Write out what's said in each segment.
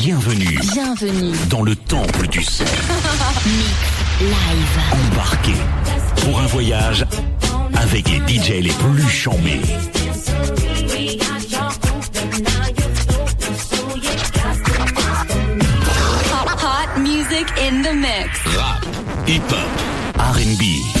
Bienvenue. Bienvenue. Dans le temple du son. Mix live. Embarqué pour un voyage avec les DJ les plus chambés. Hot music in the mix. Rap, hip-hop, R&B.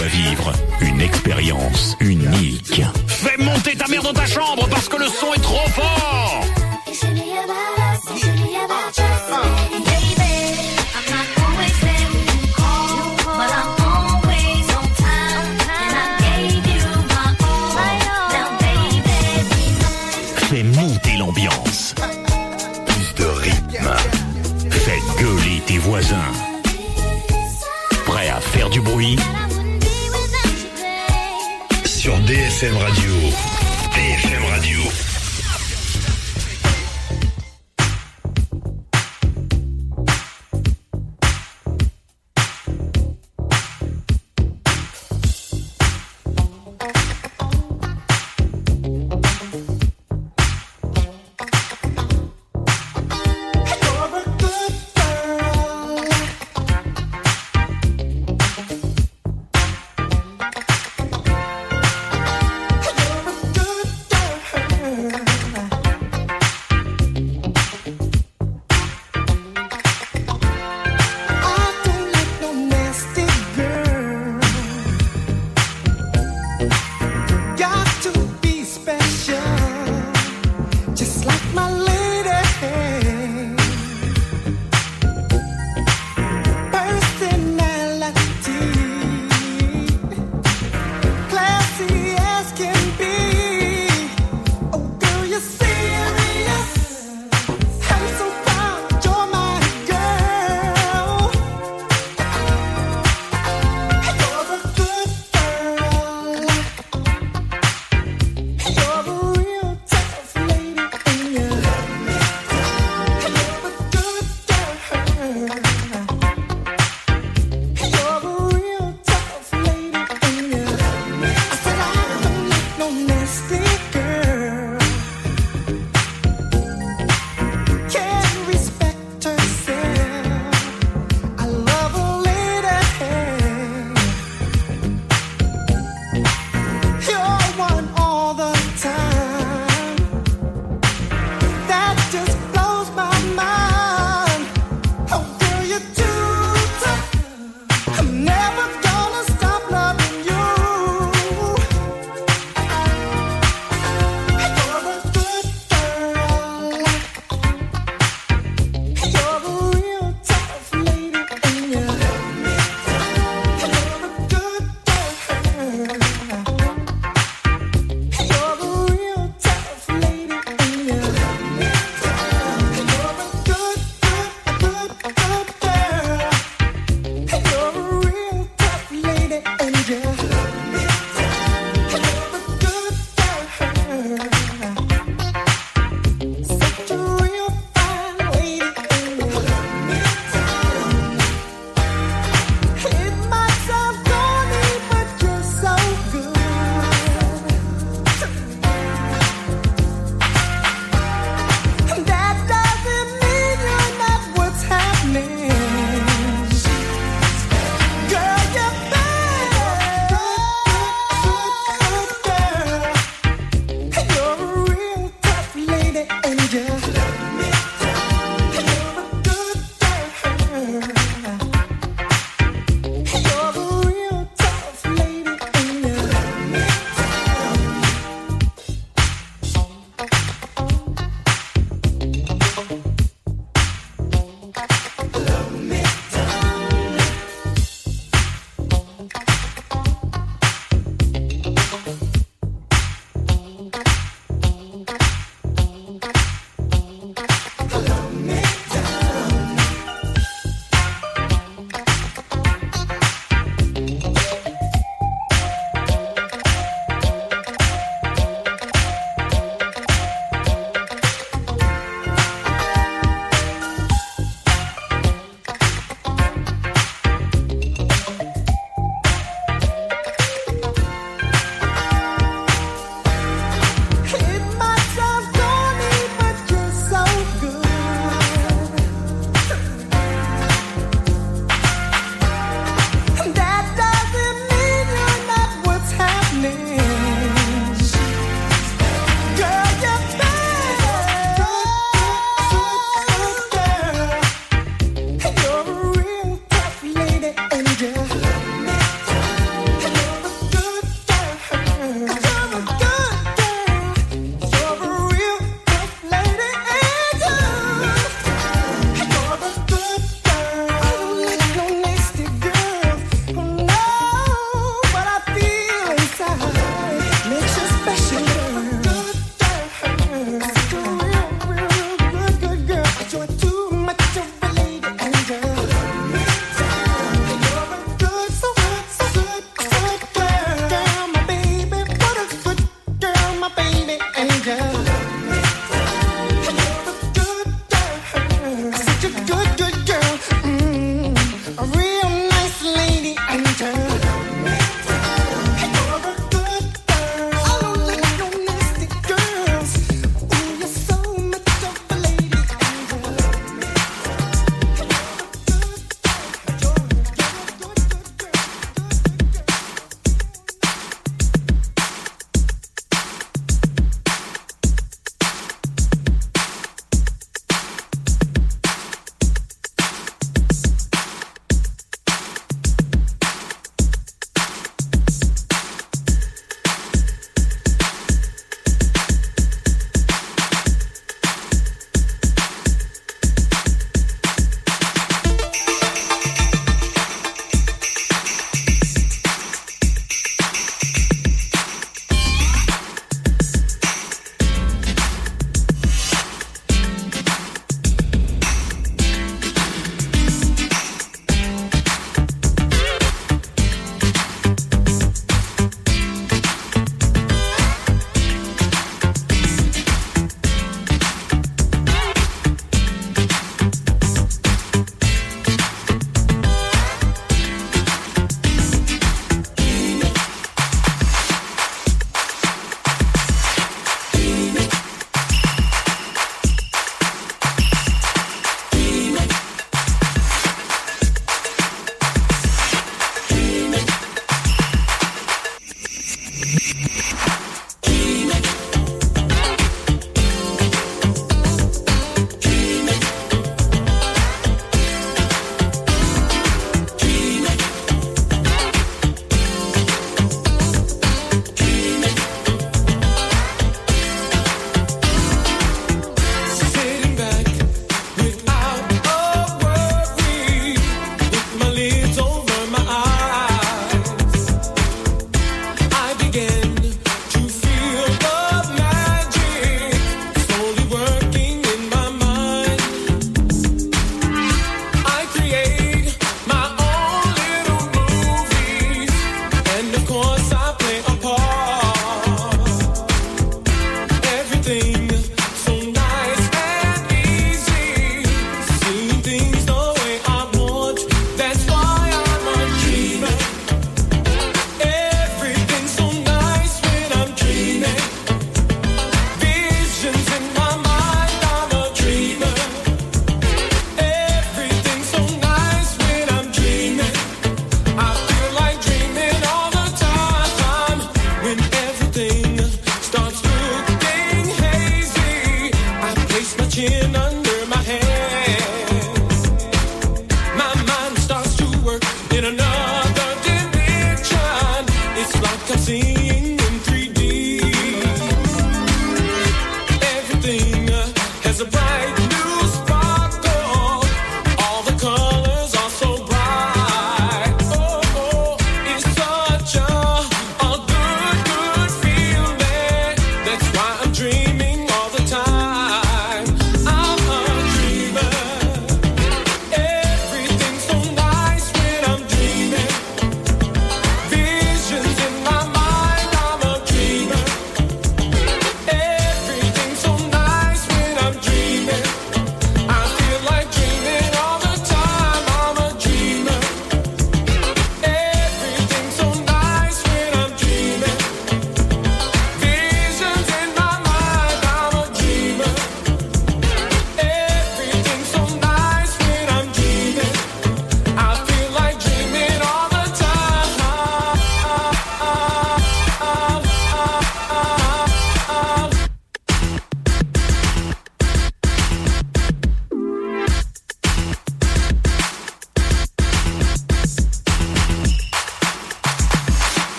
À vivre une expérience unique. Fais monter ta mère dans ta chambre parce que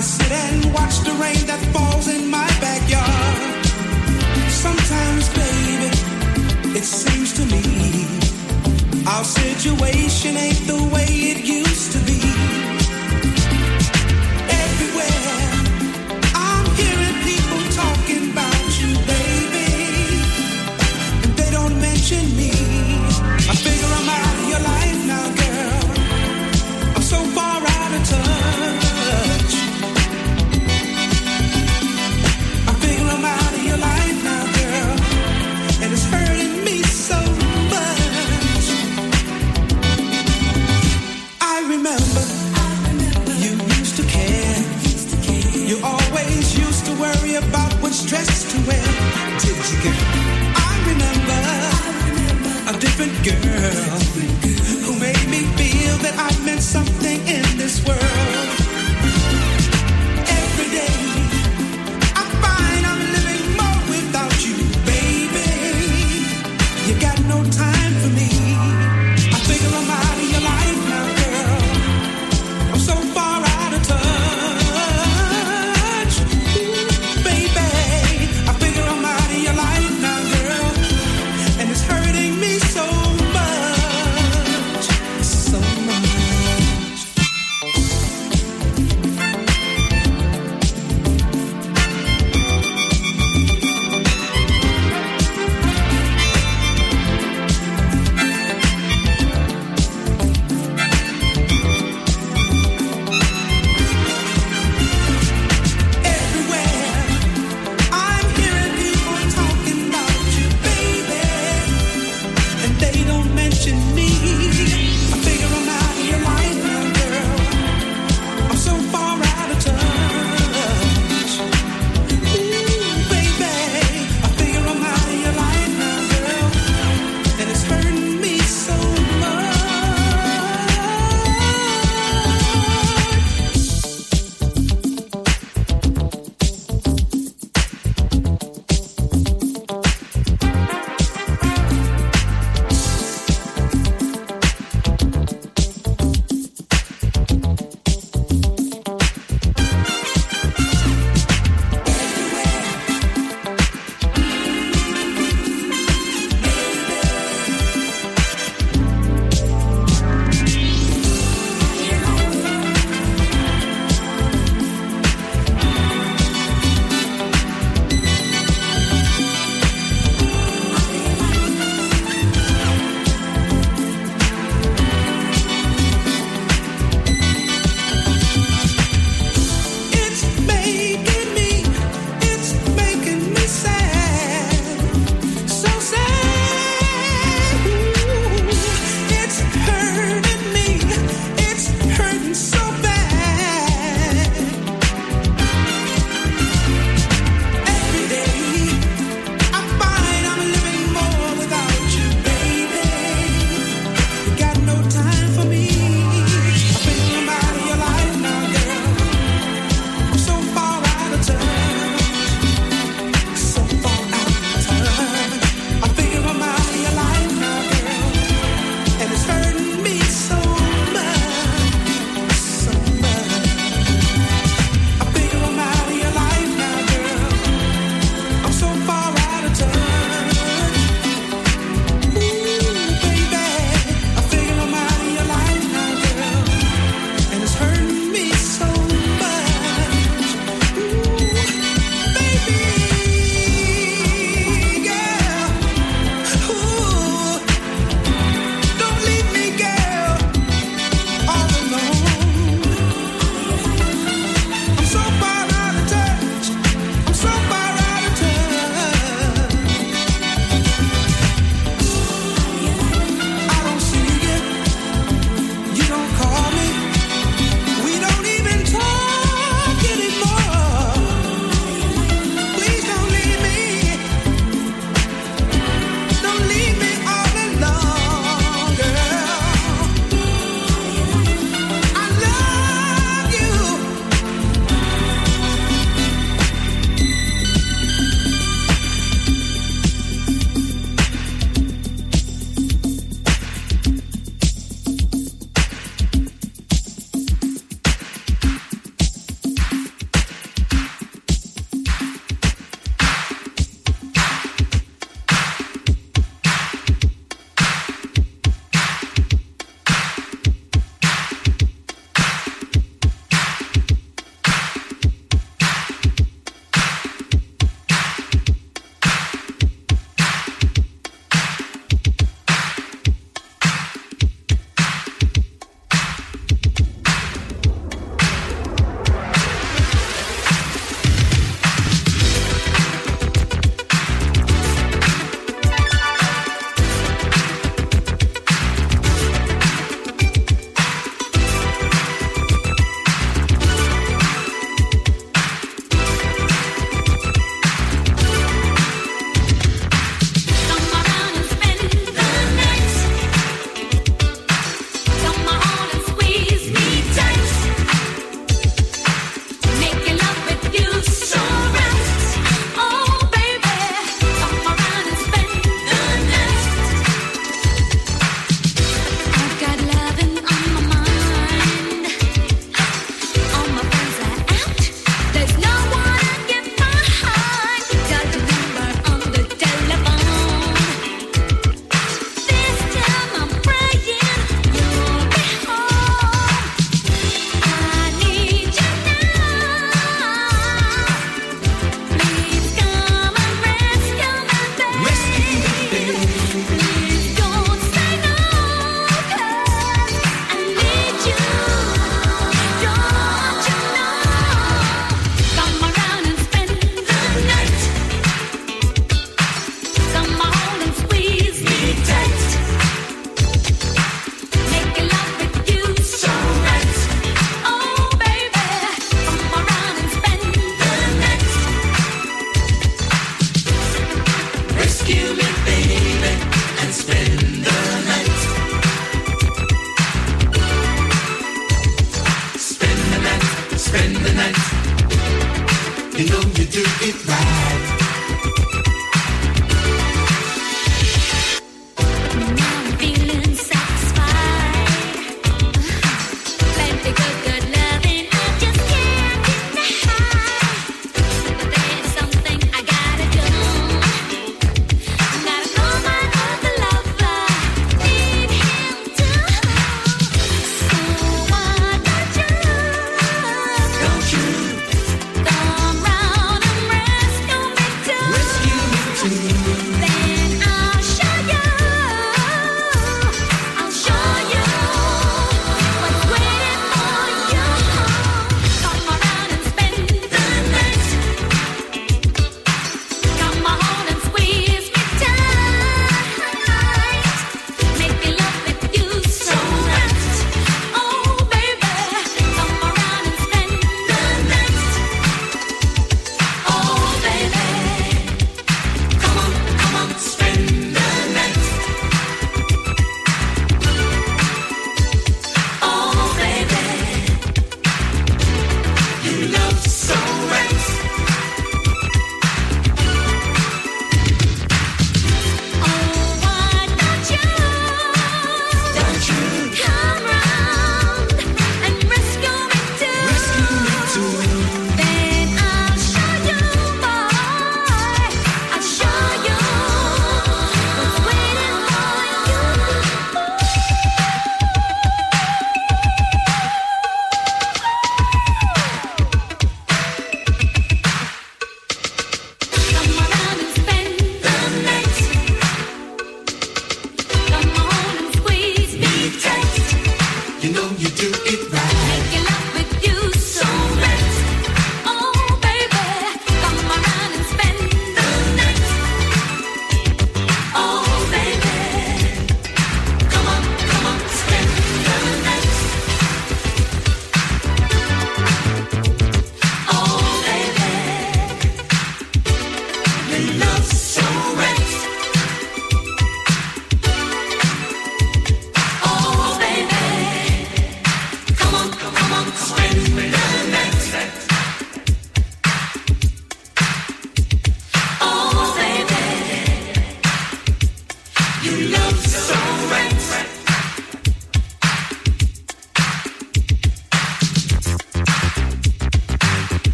I sit and watch the rain that falls in my backyard. Sometimes, baby, it seems to me our situation ain't the way it to where did you get I remember, a different girl who made me feel that I meant something in this world.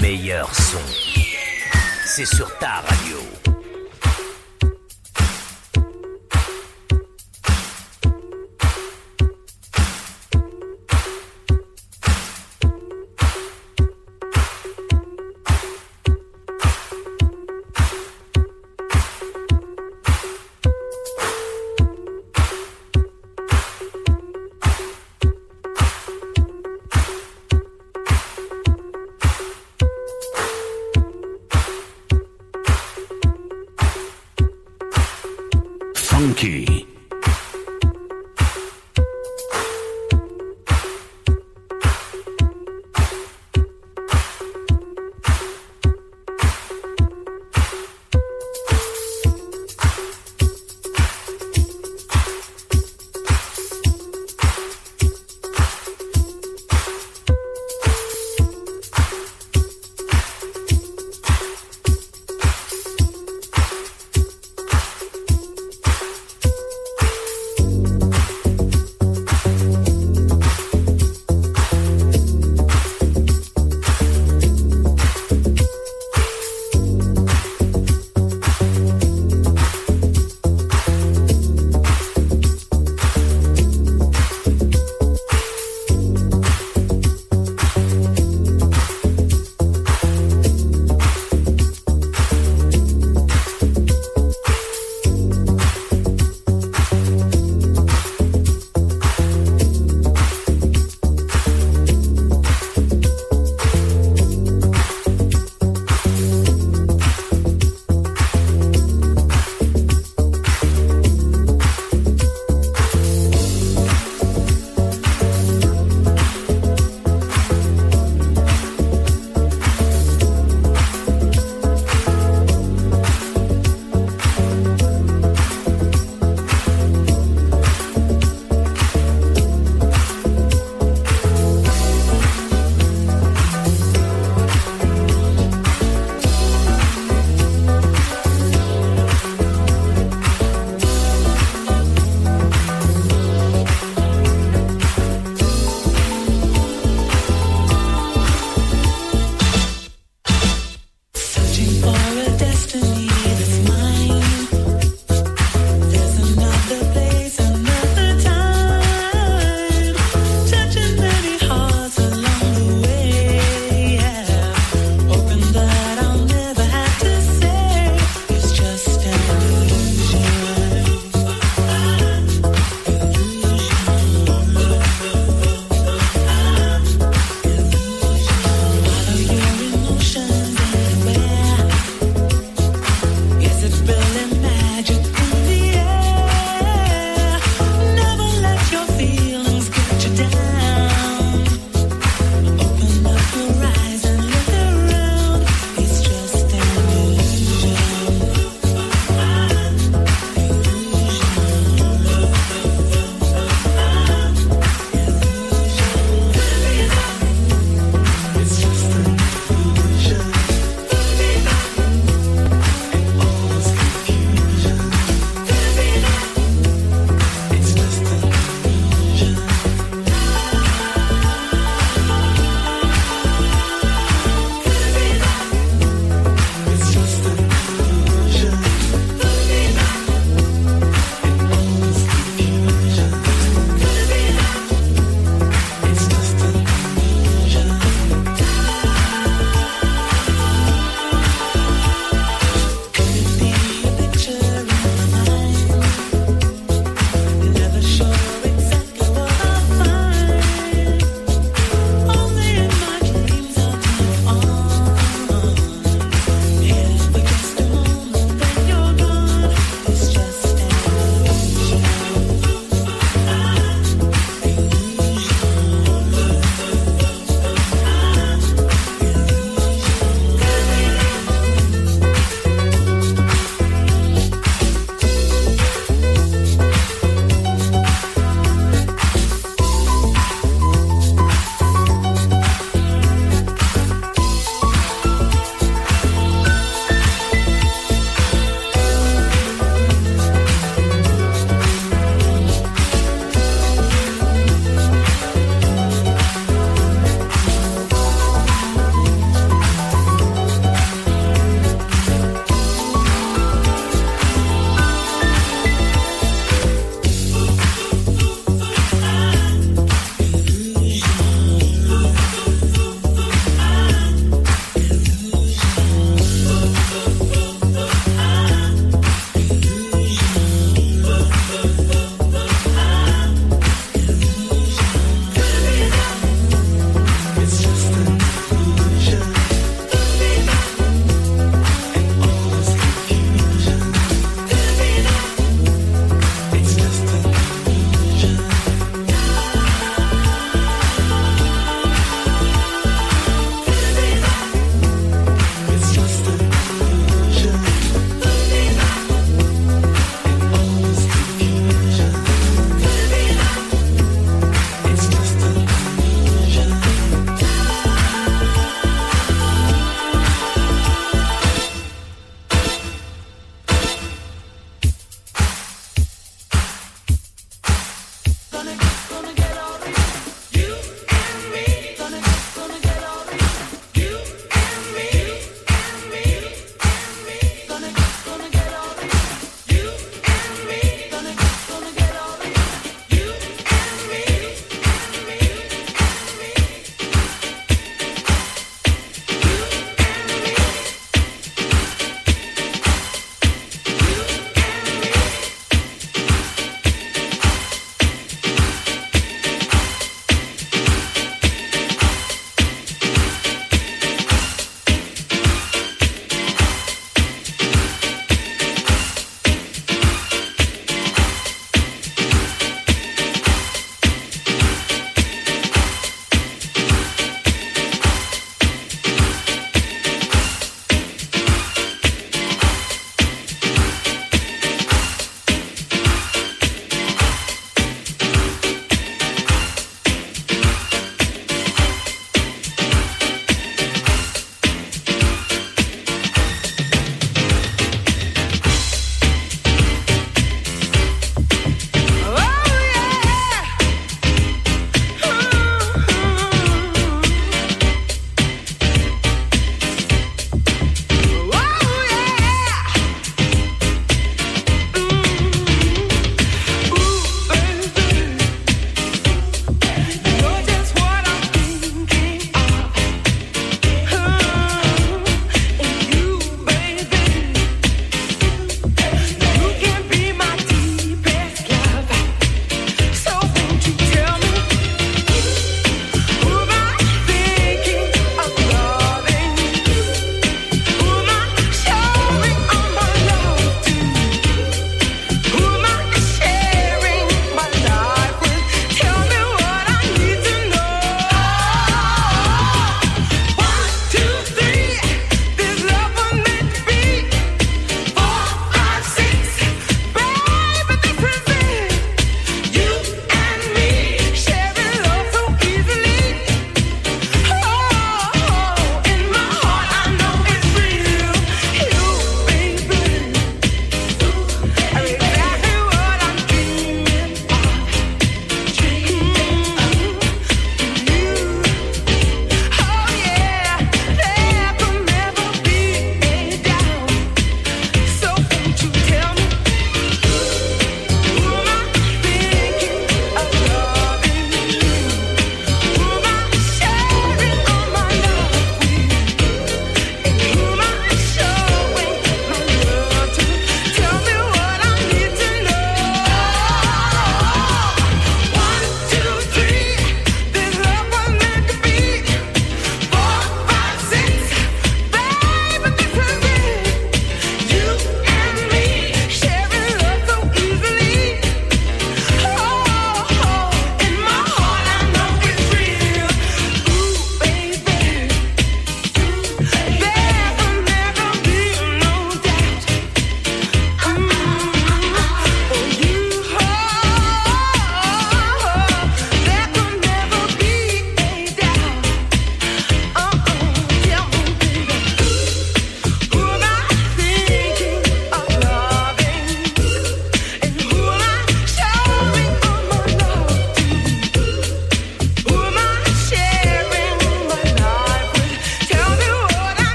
Meilleur son. C'est sur ta radio.